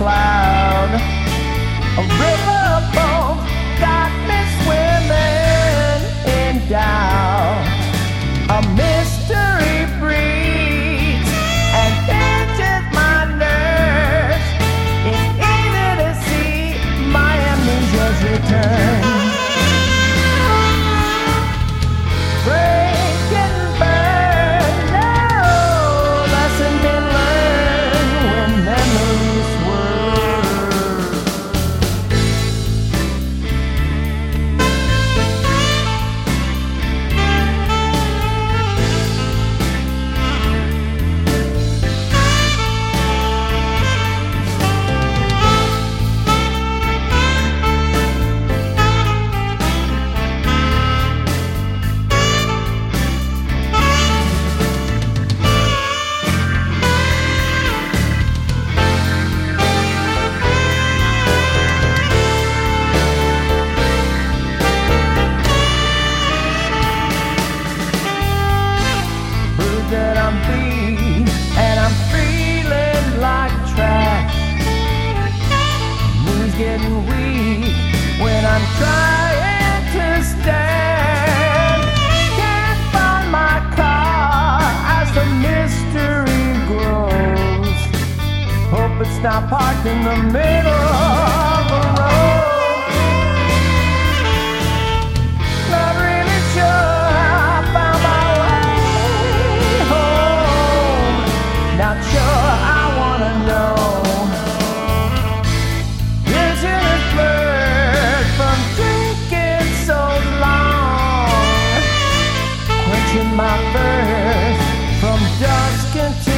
cloud. A river I'm free and I'm feeling like trash. Knees getting weak when I'm trying to stand. Can't find my car as the mystery grows. Hope it's not parked in the middle thirst from dusk until